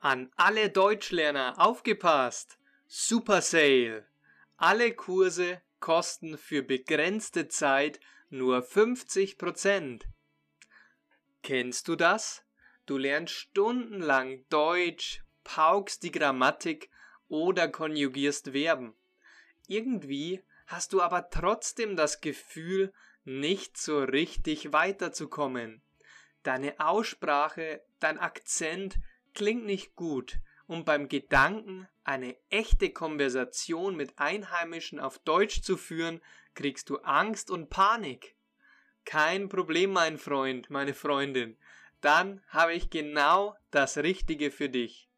An alle Deutschlerner aufgepasst! Super Sale! Alle Kurse kosten für begrenzte Zeit nur 50%. Kennst du das? Du lernst stundenlang Deutsch, paukst die Grammatik oder konjugierst Verben. Irgendwie hast du aber trotzdem das Gefühl, nicht so richtig weiterzukommen. Deine Aussprache, dein Akzent klingt nicht gut und beim Gedanken, eine echte Konversation mit Einheimischen auf Deutsch zu führen, kriegst du Angst und Panik. Kein Problem, mein Freund, meine Freundin. Dann habe ich genau das Richtige für dich.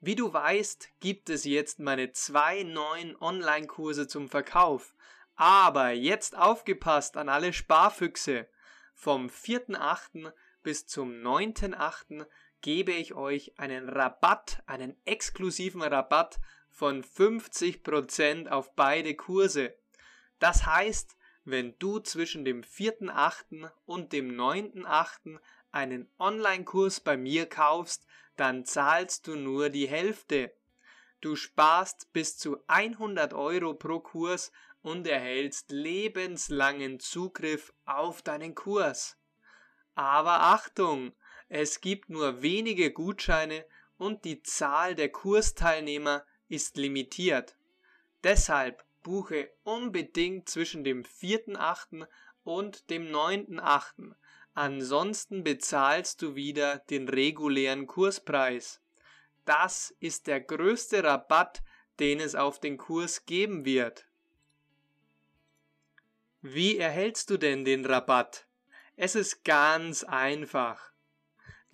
Wie du weißt, gibt es jetzt meine zwei neuen Online-Kurse zum Verkauf. Aber jetzt aufgepasst an alle Sparfüchse. Vom 4.8. bis zum 9.8. gebe ich euch einen Rabatt, einen exklusiven Rabatt von 50% auf beide Kurse. Das heißt, wenn du zwischen dem 4.8. und dem 9.8. einen Online-Kurs bei mir kaufst, dann zahlst du nur die Hälfte. Du sparst bis zu 100 Euro pro Kurs und erhältst lebenslangen Zugriff auf deinen Kurs. Aber Achtung, es gibt nur wenige Gutscheine und die Zahl der Kursteilnehmer ist limitiert. Deshalb buche unbedingt zwischen dem 4.8. und dem 9.8. Ansonsten bezahlst du wieder den regulären Kurspreis. Das ist der größte Rabatt, den es auf den Kurs geben wird. Wie erhältst du denn den Rabatt? Es ist ganz einfach.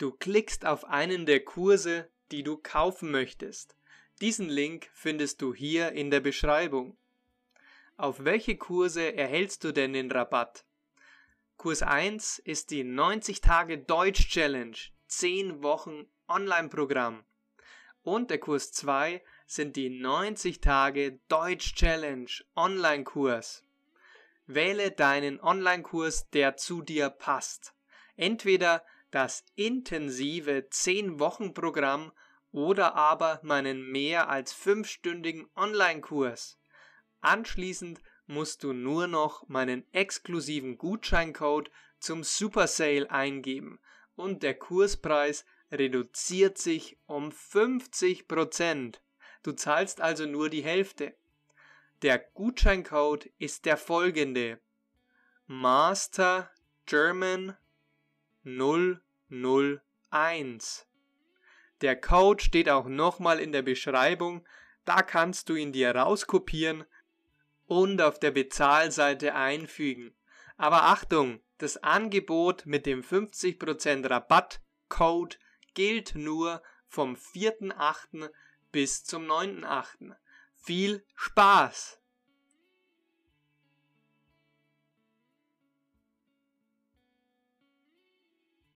Du klickst auf einen der Kurse, die du kaufen möchtest. Diesen Link findest du hier in der Beschreibung. Auf welche Kurse erhältst du denn den Rabatt? Kurs 1 ist die 90 Tage Deutsch Challenge, 10 Wochen Online-Programm. Und der Kurs 2 sind die 90 Tage Deutsch Challenge Online-Kurs. Wähle deinen Online-Kurs, der zu dir passt. Entweder das intensive 10-Wochen-Programm oder aber meinen mehr als 5-stündigen Online-Kurs. Anschließend musst du nur noch meinen exklusiven Gutscheincode zum Super Sale eingeben und der Kurspreis reduziert sich um 50%. Du zahlst also nur die Hälfte. Der Gutscheincode ist der folgende. Master German 001. Der Code steht auch nochmal in der Beschreibung, da kannst du ihn dir rauskopieren und auf der Bezahlseite einfügen. Aber Achtung, das Angebot mit dem 50% Rabattcode gilt nur vom 4.8. bis zum 9.8. Viel Spaß!